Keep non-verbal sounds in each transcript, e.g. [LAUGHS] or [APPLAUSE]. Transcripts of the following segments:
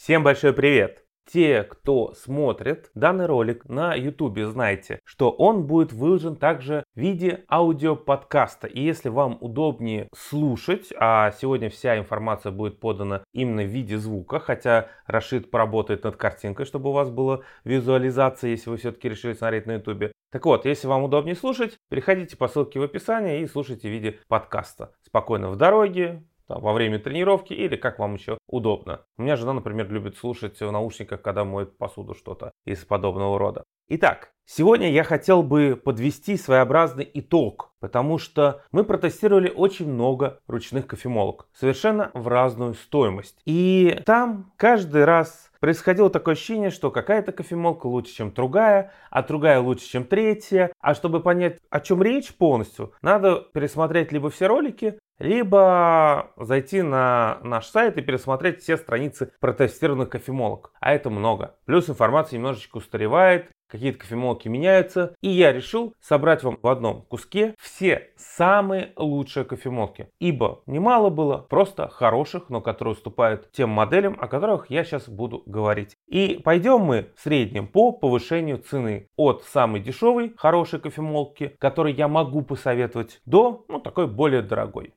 Всем большой привет! Те, кто смотрит данный ролик на YouTube, знайте, что он будет выложен также в виде аудиоподкаста. И если вам удобнее слушать, а сегодня вся информация будет подана именно в виде звука, хотя Рашид поработает над картинкой, чтобы у вас была визуализация, если вы все-таки решили смотреть на YouTube. Так вот, если вам удобнее слушать, переходите по ссылке в описании и слушайте в виде подкаста. Спокойно в дороге, там, во время тренировки или как вам еще удобно. У меня жена, например, любит слушать в наушниках, когда моет посуду что-то из подобного рода. Итак, сегодня я хотел бы подвести своеобразный итог, потому что мы протестировали очень много ручных кофемолок, совершенно в разную стоимость. И там каждый раз происходило такое ощущение, что какая-то кофемолка лучше, чем другая, а другая лучше, чем третья. А чтобы понять, о чем речь полностью, надо пересмотреть либо все ролики, либо зайти на наш сайт и пересмотреть все страницы протестированных кофемолок. А это много. Плюс информация немножечко устаревает, какие-то кофемолки меняются. И я решил собрать вам в одном куске все самые лучшие кофемолки. Ибо немало было просто хороших, но которые уступают тем моделям, о которых я сейчас буду говорить. И пойдем мы в среднем по повышению цены. От самой дешевой, хорошей кофемолки, которой я могу посоветовать, до ну, такой более дорогой.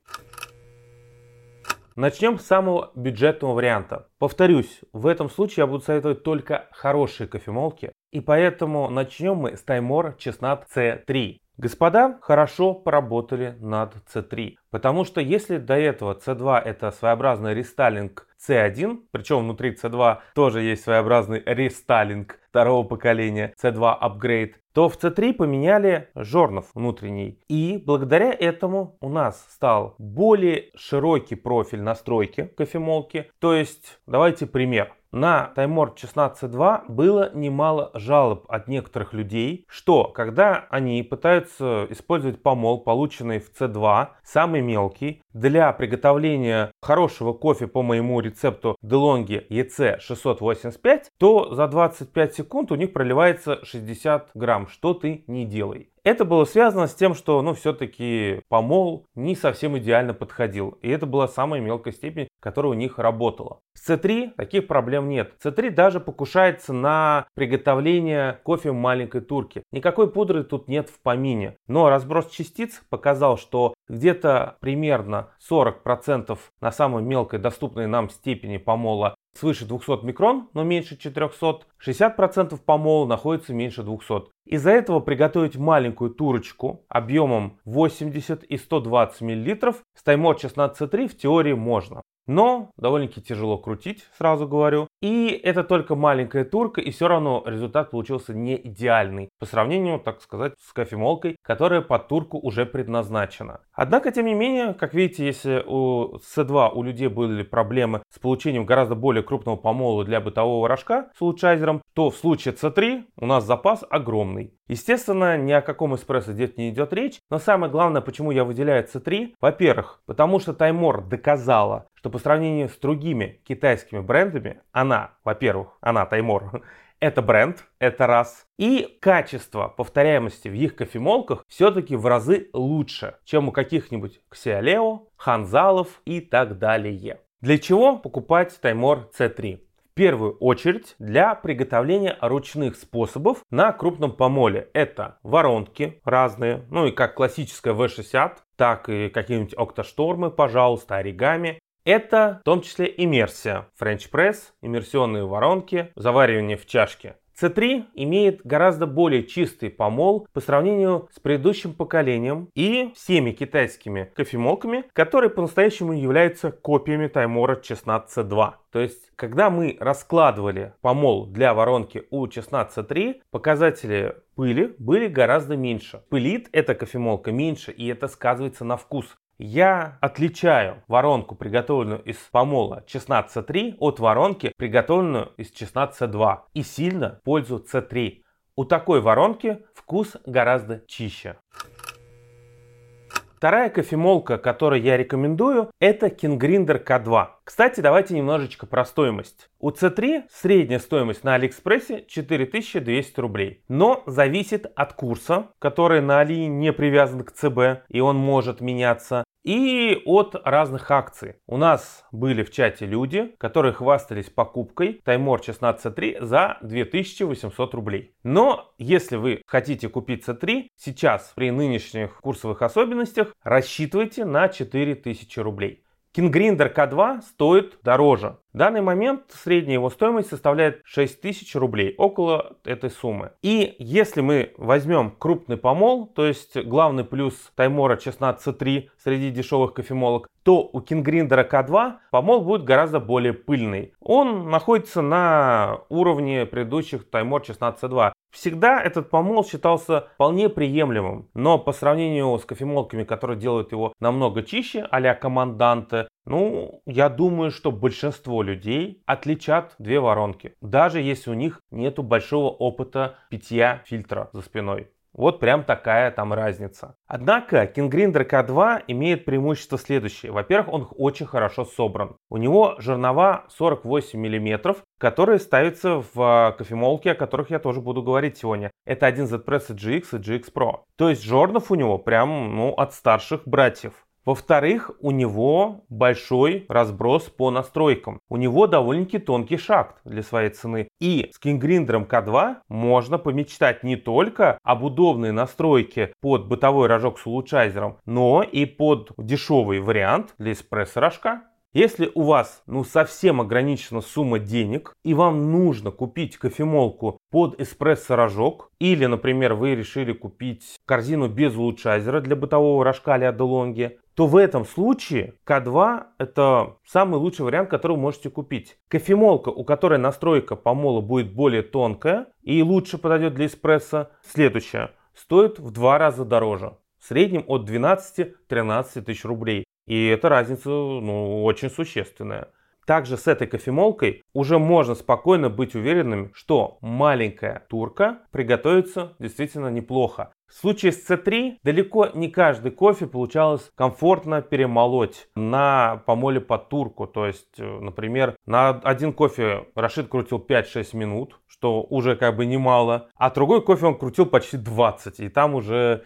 Начнем с самого бюджетного варианта. Повторюсь, в этом случае я буду советовать только хорошие кофемолки. И поэтому начнем мы с Таймор Чеснат C3. Господа хорошо поработали над C3, потому что если до этого C2 это своеобразный рестайлинг C1, причем внутри C2 тоже есть своеобразный рестайлинг второго поколения C2 Upgrade, то в C3 поменяли жорнов внутренний. И благодаря этому у нас стал более широкий профиль настройки кофемолки. То есть, давайте пример. На Таймор 16.2 было немало жалоб от некоторых людей, что когда они пытаются использовать помол, полученный в C2, самый мелкий, для приготовления хорошего кофе по моему рецепту DeLonghi EC685, то за 25 секунд у них проливается 60 грамм, что ты не делай. Это было связано с тем, что, ну, все-таки помол не совсем идеально подходил. И это была самая мелкая степень, которая у них работала. С C3 таких проблем нет. C3 даже покушается на приготовление кофе в маленькой турке. Никакой пудры тут нет в помине. Но разброс частиц показал, что где-то примерно 40% на самой мелкой доступной нам степени помола свыше 200 микрон, но меньше 400, 60% помола находится меньше 200. Из-за этого приготовить маленькую турочку объемом 80 и 120 мл с таймор 16C3 в теории можно. Но довольно-таки тяжело крутить, сразу говорю. И это только маленькая турка, и все равно результат получился не идеальный. По сравнению, так сказать, с кофемолкой, которая под турку уже предназначена. Однако, тем не менее, как видите, если у C2 у людей были проблемы с получением гораздо более крупного помола для бытового рожка с улучшайзером, то в случае C3 у нас запас огромный. Естественно, ни о каком эспрессо здесь не идет речь, но самое главное, почему я выделяю C3, во-первых, потому что Таймор доказала, что по сравнению с другими китайскими брендами, она, во-первых, она Таймор, [LAUGHS] это бренд, это раз. И качество повторяемости в их кофемолках все-таки в разы лучше, чем у каких-нибудь Xiaoleo, Ханзалов и так далее. Для чего покупать Таймор C3? В первую очередь для приготовления ручных способов на крупном помоле. Это воронки разные, ну и как классическая V60, так и какие-нибудь октоштормы, пожалуйста, оригами. Это в том числе иммерсия, френч пресс, иммерсионные воронки, заваривание в чашке. C3 имеет гораздо более чистый помол по сравнению с предыдущим поколением и всеми китайскими кофемолками, которые по-настоящему являются копиями Timemore Chestnut C2. То есть, когда мы раскладывали помол для воронки U16C3, показатели пыли были гораздо меньше. Пылит эта кофемолка меньше, и это сказывается на вкус. Я отличаю воронку, приготовленную из помола чеснат С3 от воронки, приготовленную из чеснат С2 и сильно пользую С3. У такой воронки вкус гораздо чище. Вторая кофемолка, которую я рекомендую, это Kingrinder K2. Кстати, давайте немножечко про стоимость. У C3 средняя стоимость на Алиэкспрессе 4200 рублей. Но зависит от курса, который на Али не привязан к ЦБ и он может меняться. И от разных акций. У нас были в чате люди, которые хвастались покупкой Таймор 16C3 за 2800 рублей. Но если вы хотите купить C3, сейчас при нынешних курсовых особенностях рассчитывайте на 4000 рублей. Кингриндер К2 стоит дороже. В данный момент средняя его стоимость составляет 6000 рублей, около этой суммы. И если мы возьмем крупный помол, то есть главный плюс Таймора 16C3 среди дешевых кофемолок, то у Кингриндера К2 помол будет гораздо более пыльный. Он находится на уровне предыдущих Таймор 16C2. Всегда этот помол считался вполне приемлемым, но по сравнению с кофемолками, которые делают его намного чище, а-ля команданты, ну, я думаю, что большинство людей отличат две воронки, даже если у них нету большого опыта питья фильтра за спиной. Вот прям такая там разница. Однако Kingrinder K2 имеет преимущество следующее. Во-первых, он очень хорошо собран. У него жернова 48 мм, которые ставятся в кофемолке, о которых я тоже буду говорить сегодня. Это один Z-Press GX и GX Pro. То есть жернов у него прям ну, от старших братьев. Во-вторых, у него большой разброс по настройкам. У него довольно-таки тонкий шахт для своей цены. И с Кингриндером К2 можно помечтать не только об удобной настройке под бытовой рожок с улучшайзером, но и под дешевый вариант для эспрессо-рожка. Если у вас ну совсем ограничена сумма денег и вам нужно купить кофемолку под эспрессо-рожок, или, например, вы решили купить корзину без улучшайзера для бытового рожка а Делонги, то в этом случае К2 это самый лучший вариант, который вы можете купить. Кофемолка, у которой настройка помола будет более тонкая и лучше подойдет для эспрессо, следующая, стоит в два раза дороже. В среднем от 12-13 тысяч рублей. И эта разница ну, очень существенная. Также с этой кофемолкой уже можно спокойно быть уверенным, что маленькая турка приготовится действительно неплохо. В случае с C3 далеко не каждый кофе получалось комфортно перемолоть на помоле под турку. То есть, э, например, на один кофе Рашид крутил 5-6 минут, что уже как бы немало, а другой кофе он крутил почти 20, и там уже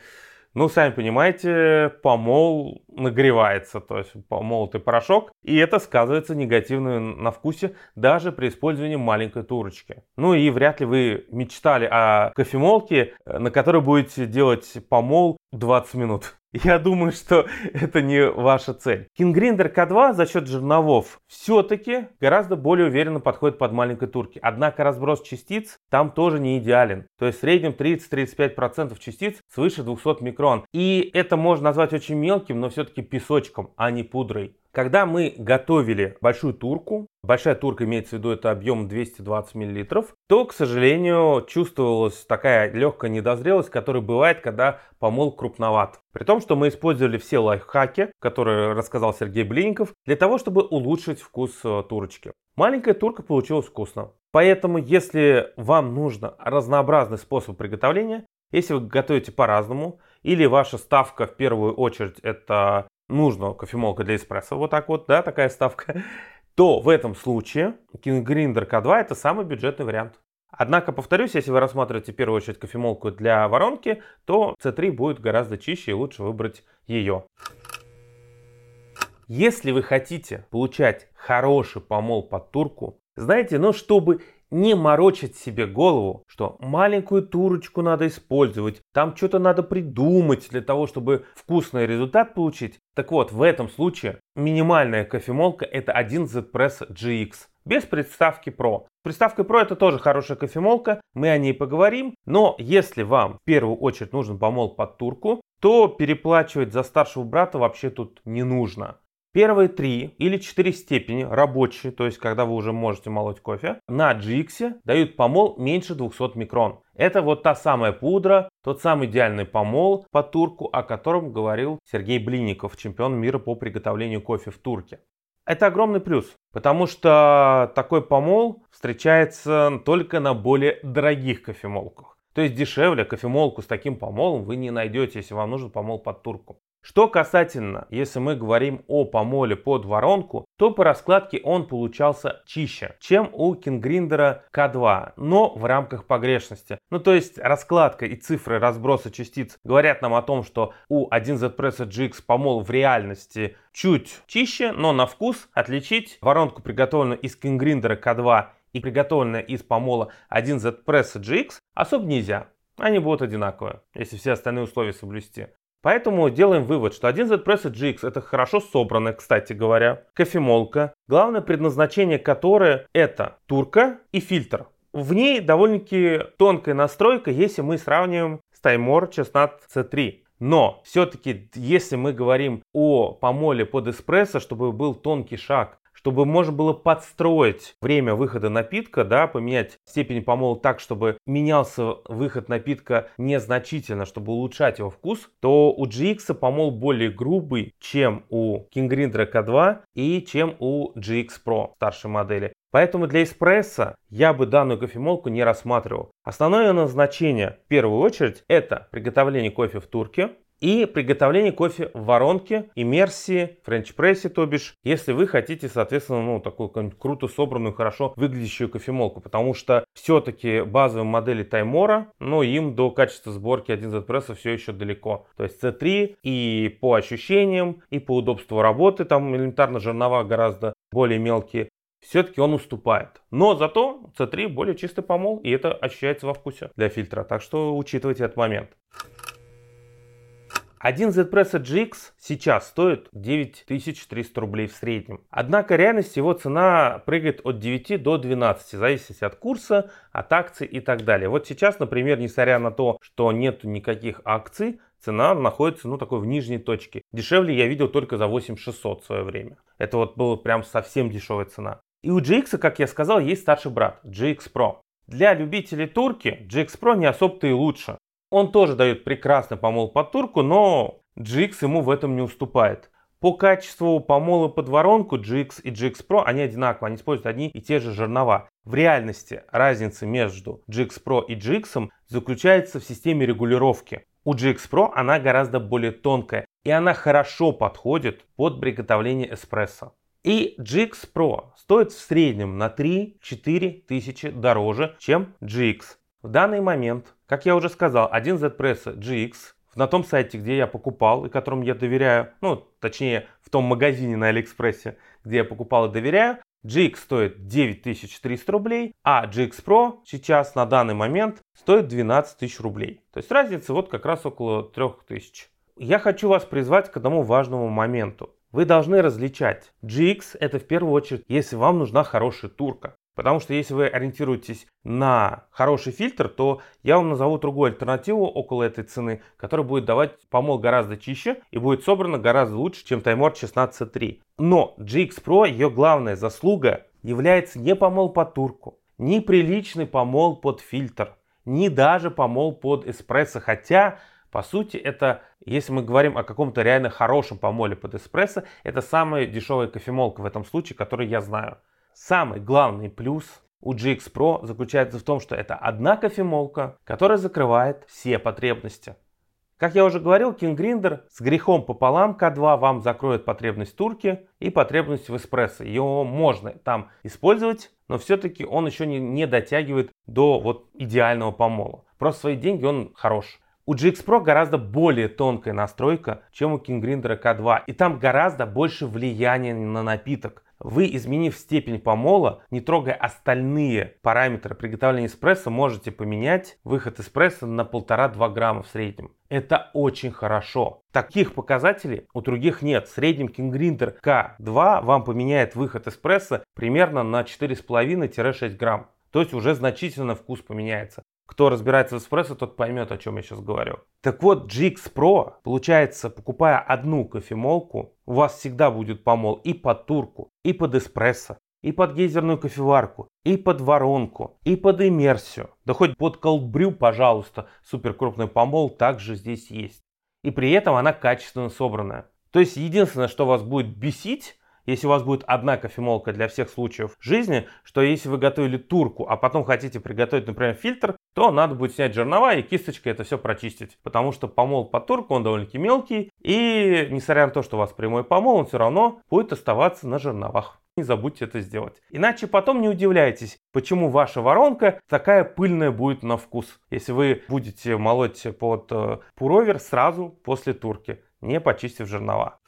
ну, сами понимаете, помол нагревается, то есть помолотый порошок, и это сказывается негативно на вкусе даже при использовании маленькой турочки. Ну и вряд ли вы мечтали о кофемолке, на которой будете делать помол 20 минут. Я думаю, что это не ваша цель. Кингриндер К2 за счет жерновов все-таки гораздо более уверенно подходит под маленькой турки. Однако разброс частиц там тоже не идеален. То есть в среднем 30-35% частиц свыше 200 микрон. И это можно назвать очень мелким, но все-таки песочком, а не пудрой. Когда мы готовили большую турку, большая турка имеется в виду это объем 220 мл, то, к сожалению, чувствовалась такая легкая недозрелость, которая бывает, когда помол крупноват. При том, что мы использовали все лайфхаки, которые рассказал Сергей Блинников, для того, чтобы улучшить вкус э, турочки. Маленькая турка получилась вкусно. Поэтому, если вам нужно разнообразный способ приготовления, если вы готовите по-разному, или ваша ставка в первую очередь это нужно кофемолка для эспрессо, вот так вот, да, такая ставка, [LAUGHS] то в этом случае Grinder K2 это самый бюджетный вариант. Однако, повторюсь, если вы рассматриваете в первую очередь кофемолку для воронки, то C3 будет гораздо чище и лучше выбрать ее. Если вы хотите получать хороший помол под турку, знаете, но ну, чтобы не морочить себе голову, что маленькую турочку надо использовать, там что-то надо придумать для того, чтобы вкусный результат получить. Так вот, в этом случае минимальная кофемолка это 1 Z-Press GX без приставки Pro. Приставка Pro это тоже хорошая кофемолка, мы о ней поговорим, но если вам в первую очередь нужен помол под турку, то переплачивать за старшего брата вообще тут не нужно. Первые три или четыре степени рабочие, то есть когда вы уже можете молоть кофе, на GX дают помол меньше 200 микрон. Это вот та самая пудра, тот самый идеальный помол по турку, о котором говорил Сергей Блинников, чемпион мира по приготовлению кофе в турке. Это огромный плюс, потому что такой помол встречается только на более дорогих кофемолках. То есть дешевле кофемолку с таким помолом вы не найдете, если вам нужен помол под турку. Что касательно, если мы говорим о помоле под воронку, то по раскладке он получался чище, чем у Кингриндера К2, но в рамках погрешности. Ну то есть раскладка и цифры разброса частиц говорят нам о том, что у 1Z Press GX помол в реальности чуть чище, но на вкус отличить воронку, приготовленную из Кингриндера К2 и приготовленную из помола 1Z Press GX особо нельзя. Они будут одинаковые, если все остальные условия соблюсти. Поэтому делаем вывод, что 1Z Press GX это хорошо собранная, кстати говоря, кофемолка, главное предназначение которой это турка и фильтр. В ней довольно-таки тонкая настройка, если мы сравниваем с Таймор 16C3. Но все-таки, если мы говорим о помоле под эспрессо, чтобы был тонкий шаг, чтобы можно было подстроить время выхода напитка, да, поменять степень помола так, чтобы менялся выход напитка незначительно, чтобы улучшать его вкус, то у GX помол более грубый, чем у King Grinder K2 и чем у GX Pro старшей модели. Поэтому для эспрессо я бы данную кофемолку не рассматривал. Основное назначение в первую очередь это приготовление кофе в турке, и приготовление кофе в воронке, иммерсии, френч-прессе, то бишь, если вы хотите, соответственно, ну, такую круто собранную, хорошо выглядящую кофемолку, потому что все-таки базовые модели Таймора, но им до качества сборки 1Z Press все еще далеко. То есть C3 и по ощущениям, и по удобству работы, там элементарно жернова гораздо более мелкие, все-таки он уступает. Но зато C3 более чистый помол, и это ощущается во вкусе для фильтра. Так что учитывайте этот момент. Один Z-Press GX сейчас стоит 9300 рублей в среднем. Однако в реальности его цена прыгает от 9 до 12, в зависимости от курса, от акций и так далее. Вот сейчас, например, несмотря на то, что нет никаких акций, цена находится, ну, такой в нижней точке. Дешевле я видел только за 8600 в свое время. Это вот была прям совсем дешевая цена. И у GX, как я сказал, есть старший брат, GX Pro. Для любителей турки GX Pro не особо-то и лучше. Он тоже дает прекрасный помол под турку, но GX ему в этом не уступает. По качеству помола под воронку GX и GX Pro они одинаковые, они используют одни и те же жернова. В реальности разница между GX Pro и GX заключается в системе регулировки. У GX Pro она гораздо более тонкая и она хорошо подходит под приготовление эспрессо. И GX Pro стоит в среднем на 3-4 тысячи дороже, чем GX. В данный момент, как я уже сказал, один Z Press GX на том сайте, где я покупал и которому я доверяю, ну, точнее, в том магазине на Алиэкспрессе, где я покупал и доверяю, GX стоит 9300 рублей, а GX Pro сейчас на данный момент стоит 12 тысяч рублей. То есть разница вот как раз около 3000. Я хочу вас призвать к одному важному моменту. Вы должны различать. GX это в первую очередь, если вам нужна хорошая турка. Потому что если вы ориентируетесь на хороший фильтр, то я вам назову другую альтернативу около этой цены, которая будет давать помол гораздо чище и будет собрана гораздо лучше, чем Таймор 16.3. Но GX Pro, ее главная заслуга является не помол под турку, не приличный помол под фильтр, не даже помол под эспрессо, хотя по сути, это, если мы говорим о каком-то реально хорошем помоле под эспрессо, это самая дешевая кофемолка в этом случае, которую я знаю. Самый главный плюс у GX Pro заключается в том, что это одна кофемолка, которая закрывает все потребности. Как я уже говорил, King Grinder с грехом пополам К2 вам закроет потребность турки и потребность в эспрессо. Его можно там использовать, но все-таки он еще не, не дотягивает до вот идеального помола. Просто свои деньги он хорош. У GX Pro гораздо более тонкая настройка, чем у King Grinder K2, и там гораздо больше влияния на напиток. Вы, изменив степень помола, не трогая остальные параметры приготовления эспрессо, можете поменять выход эспрессо на 1,5-2 грамма в среднем. Это очень хорошо. Таких показателей у других нет. В среднем Grinder K2 вам поменяет выход эспрессо примерно на 4,5-6 грамм. То есть уже значительно вкус поменяется. Кто разбирается в эспрессо, тот поймет, о чем я сейчас говорю. Так вот, GX Pro, получается, покупая одну кофемолку, у вас всегда будет помол и под турку, и под эспрессо, и под гейзерную кофеварку, и под воронку, и под иммерсию. Да хоть под колбрю, пожалуйста, супер крупный помол также здесь есть. И при этом она качественно собранная. То есть единственное, что вас будет бесить, если у вас будет одна кофемолка для всех случаев жизни, что если вы готовили турку, а потом хотите приготовить, например, фильтр, то надо будет снять жернова и кисточкой это все прочистить. Потому что помол по турку, он довольно-таки мелкий. И несмотря на то, что у вас прямой помол, он все равно будет оставаться на жерновах. Не забудьте это сделать. Иначе потом не удивляйтесь, почему ваша воронка такая пыльная будет на вкус. Если вы будете молоть под э, пуровер сразу после турки, не почистив жернова.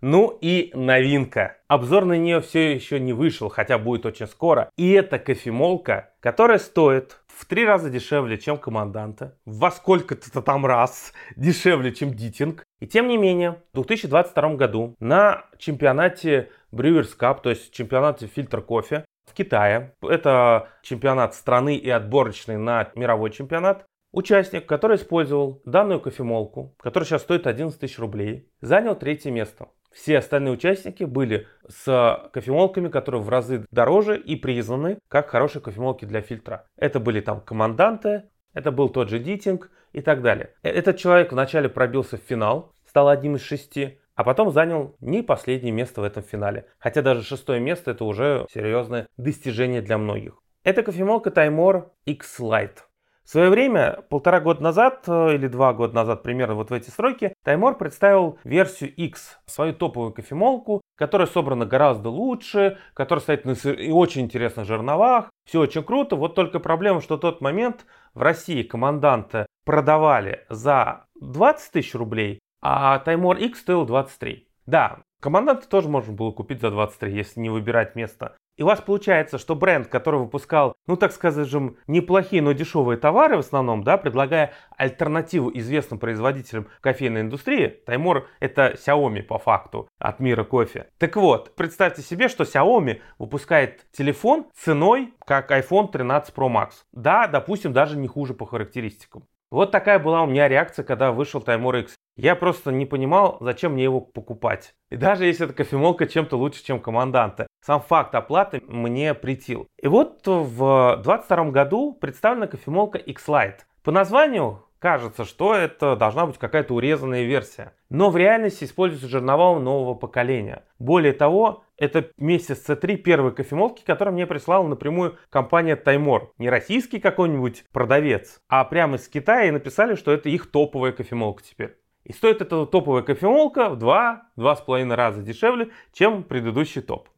Ну и новинка. Обзор на нее все еще не вышел, хотя будет очень скоро. И это кофемолка, которая стоит в три раза дешевле, чем команданта, во сколько-то там раз дешевле, чем дитинг. И тем не менее, в 2022 году на чемпионате Brewers Cup, то есть чемпионате фильтр кофе в Китае, это чемпионат страны и отборочный на мировой чемпионат, Участник, который использовал данную кофемолку, которая сейчас стоит 11 тысяч рублей, занял третье место. Все остальные участники были с кофемолками, которые в разы дороже и признаны как хорошие кофемолки для фильтра. Это были там команданты, это был тот же Дитинг и так далее. Э, этот человек вначале пробился в финал, стал одним из шести, а потом занял не последнее место в этом финале. Хотя даже шестое место это уже серьезное достижение для многих. Это кофемолка Таймор X Lite. В свое время, полтора года назад э, или два года назад, примерно вот в эти сроки, Таймор представил версию X, свою топовую кофемолку, которая собрана гораздо лучше, которая стоит на и очень интересных жерновах. Все очень круто, вот только проблема, что в тот момент в России команданта продавали за 20 тысяч рублей, а Таймор X стоил 23. Да, команданта тоже можно было купить за 23, если не выбирать место. И у вас получается, что бренд, который выпускал, ну так скажем, неплохие, но дешевые товары в основном, да, предлагая альтернативу известным производителям кофейной индустрии, Таймор это Xiaomi по факту от мира кофе. Так вот, представьте себе, что Xiaomi выпускает телефон ценой как iPhone 13 Pro Max. Да, допустим, даже не хуже по характеристикам. Вот такая была у меня реакция, когда вышел Таймор X. Я просто не понимал, зачем мне его покупать. И даже если эта кофемолка чем-то лучше, чем команданта, сам факт оплаты мне притил. И вот в 2022 году представлена кофемолка X-Lite. По названию кажется, что это должна быть какая-то урезанная версия. Но в реальности используется жерновал нового поколения. Более того, это вместе с C3 первой кофемолки, которую мне прислала напрямую компания Таймор. Не российский какой-нибудь продавец, а прямо из Китая и написали, что это их топовая кофемолка теперь. И стоит эта топовая кофемолка в 2-2,5 раза дешевле, чем предыдущий топ.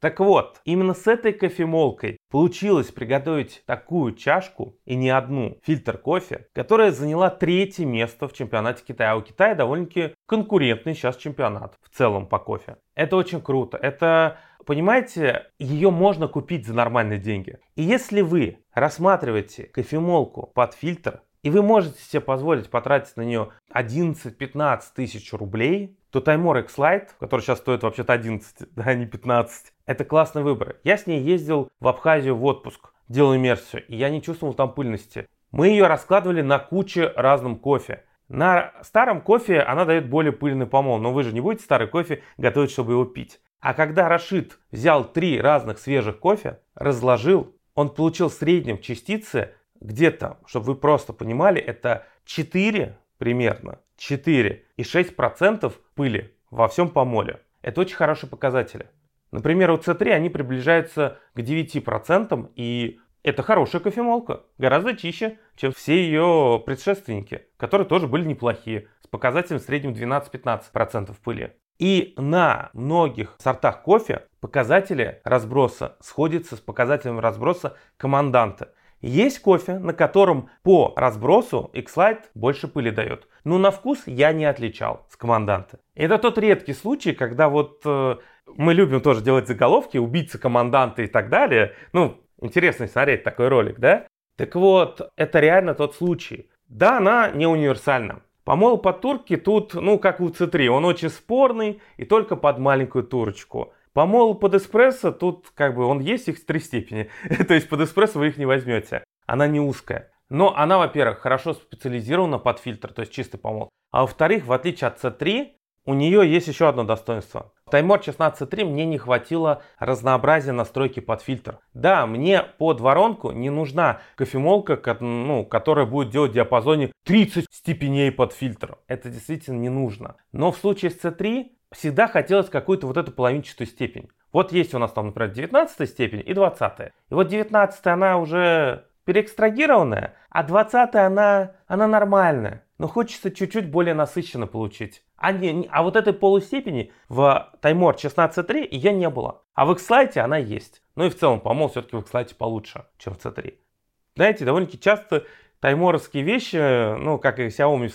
Так вот, именно с этой кофемолкой получилось приготовить такую чашку, и не одну, фильтр кофе, которая заняла третье место в чемпионате Китая. А у Китая довольно-таки конкурентный сейчас чемпионат в целом по кофе. Это очень круто. Это, понимаете, ее можно купить за нормальные деньги. И если вы рассматриваете кофемолку под фильтр, и вы можете себе позволить потратить на нее 11-15 тысяч рублей, то Таймор X Lite, который сейчас стоит вообще-то 11, да, [LAUGHS] не 15, это классный выбор. Я с ней ездил в Абхазию в отпуск, делал иммерсию, и я не чувствовал там пыльности. Мы ее раскладывали на куче разным кофе. На старом кофе она дает более пыльный помол, но вы же не будете старый кофе готовить, чтобы его пить. А когда Рашид взял три разных свежих кофе, разложил, он получил в среднем частицы где-то, чтобы вы просто понимали, это 4 примерно, 4 и 6% пыли во всем помоле. Это очень хорошие показатели. Например, у C3 они приближаются к 9%, и это хорошая кофемолка, гораздо чище, чем все ее предшественники, которые тоже были неплохие, с показателем в среднем 12-15% пыли. И на многих сортах кофе показатели разброса сходятся с показателем разброса команданта. Есть кофе, на котором по разбросу X-Lite больше пыли дает. Но на вкус я не отличал с команданта. Это тот редкий случай, когда вот э, мы любим тоже делать заголовки, убийца команданта и так далее. Ну, интересно смотреть такой ролик, да? Так вот, это реально тот случай. Да, она не универсальна. Помол под турки тут, ну, как у C3, он очень спорный и только под маленькую турочку. Помол под эспрессо, тут как бы он есть их три степени. [LAUGHS] То есть под эспрессо вы их не возьмете. Она не узкая. Но она, во-первых, хорошо специализирована под фильтр, то есть чистый помол. А во-вторых, в отличие от C3, у нее есть еще одно достоинство. В Таймор 16.3 мне не хватило разнообразия настройки под фильтр. Да, мне под воронку не нужна кофемолка, ну, которая будет делать в диапазоне 30 степеней под фильтр. Это действительно не нужно. Но в случае с C3 всегда хотелось какую-то вот эту половинчатую степень. Вот есть у нас там, например, 19 степень и 20. И вот 19 она уже переэкстрагированная, а 20 она, она нормальная. Но хочется чуть-чуть более насыщенно получить. А, не, а вот этой полустепени в Таймор 16.3 ее не было. А в Xlite она есть. Ну и в целом помол все-таки в Xlite получше, чем в C3. Знаете, довольно-таки часто тайморовские вещи, ну как и xiaomi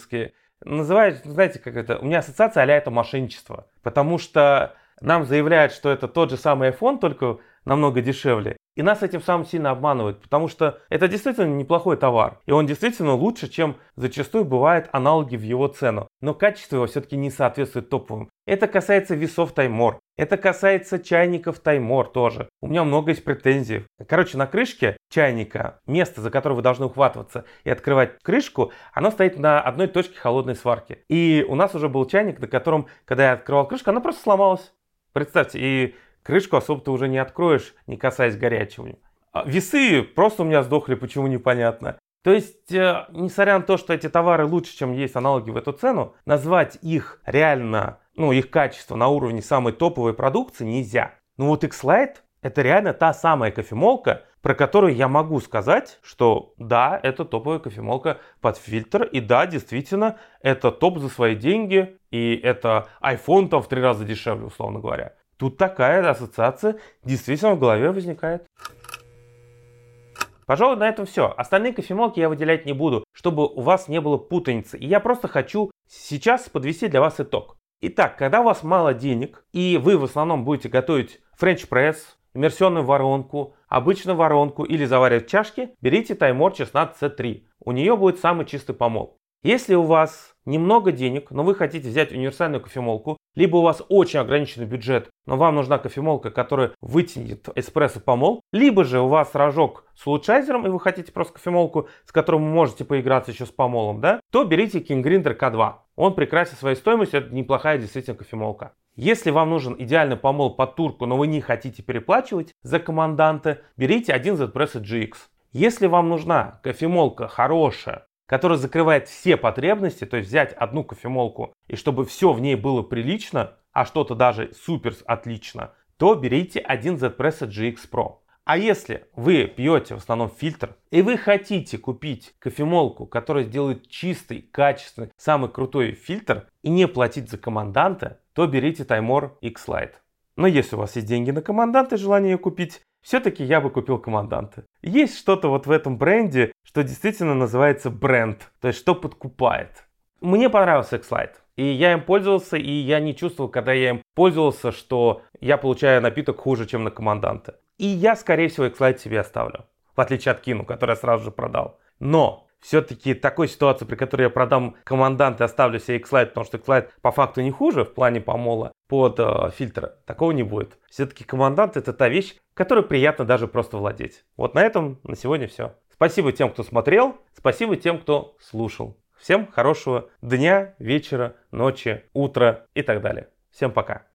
называют, знаете, как это, у меня ассоциация а это мошенничество. Потому что нам заявляют, что это тот же самый iPhone, только намного дешевле. И нас этим самым сильно обманывают, потому что это действительно неплохой товар. И он действительно лучше, чем зачастую бывают аналоги в его цену. Но качество его все-таки не соответствует топовым. Это касается весов Таймор. Это касается чайников Таймор тоже. У меня много есть претензий. Короче, на крышке чайника, место, за которое вы должны ухватываться и открывать крышку, оно стоит на одной точке холодной сварки. И у нас уже был чайник, на котором, когда я открывал крышку, она просто сломалась. Представьте, и крышку особо ты уже не откроешь, не касаясь горячего. А весы просто у меня сдохли, почему непонятно. То есть, э, несмотря на то, что эти товары лучше, чем есть аналоги в эту цену, назвать их реально, ну, их качество на уровне самой топовой продукции нельзя. Ну вот X-Lite это реально та самая кофемолка, про которую я могу сказать, что да, это топовая кофемолка под фильтр, и да, действительно, это топ за свои деньги, и это iPhone там в три раза дешевле, условно говоря. Тут такая ассоциация действительно в голове возникает. Пожалуй, на этом все. Остальные кофемолки я выделять не буду, чтобы у вас не было путаницы. И я просто хочу сейчас подвести для вас итог. Итак, когда у вас мало денег, и вы в основном будете готовить френч пресс, иммерсионную воронку, обычную воронку или заваривать чашки, берите Timemore Chestnut C3. У нее будет самый чистый помол. Если у вас немного денег, но вы хотите взять универсальную кофемолку, либо у вас очень ограниченный бюджет, но вам нужна кофемолка, которая вытянет эспрессо помол, либо же у вас рожок с улучшайзером, и вы хотите просто кофемолку, с которым вы можете поиграться еще с помолом, да, то берите King Grinder K2. Он прекрасен своей стоимостью, это неплохая действительно кофемолка. Если вам нужен идеальный помол под турку, но вы не хотите переплачивать за команданта, берите один Z-Press GX. Если вам нужна кофемолка хорошая, которая закрывает все потребности, то есть взять одну кофемолку и чтобы все в ней было прилично, а что-то даже супер отлично, то берите один Z-Press GX Pro. А если вы пьете в основном фильтр, и вы хотите купить кофемолку, которая сделает чистый, качественный, самый крутой фильтр, и не платить за команданта, то берите Таймор X-Lite. Но если у вас есть деньги на команданта и желание ее купить, все-таки я бы купил команданта. Есть что-то вот в этом бренде, что действительно называется бренд, то есть что подкупает. Мне понравился X-Lite. И я им пользовался, и я не чувствовал, когда я им пользовался, что я получаю напиток хуже, чем на команданта. И я, скорее всего, X-Lite себе оставлю. В отличие от Кину, который я сразу же продал. Но все-таки такой ситуации, при которой я продам командант и оставлю себе X-Lite, потому что X-Lite по факту не хуже в плане помола под э, фильтр, такого не будет. Все-таки командант это та вещь, которой приятно даже просто владеть. Вот на этом на сегодня все. Спасибо тем, кто смотрел, спасибо тем, кто слушал. Всем хорошего дня, вечера, ночи, утра и так далее. Всем пока.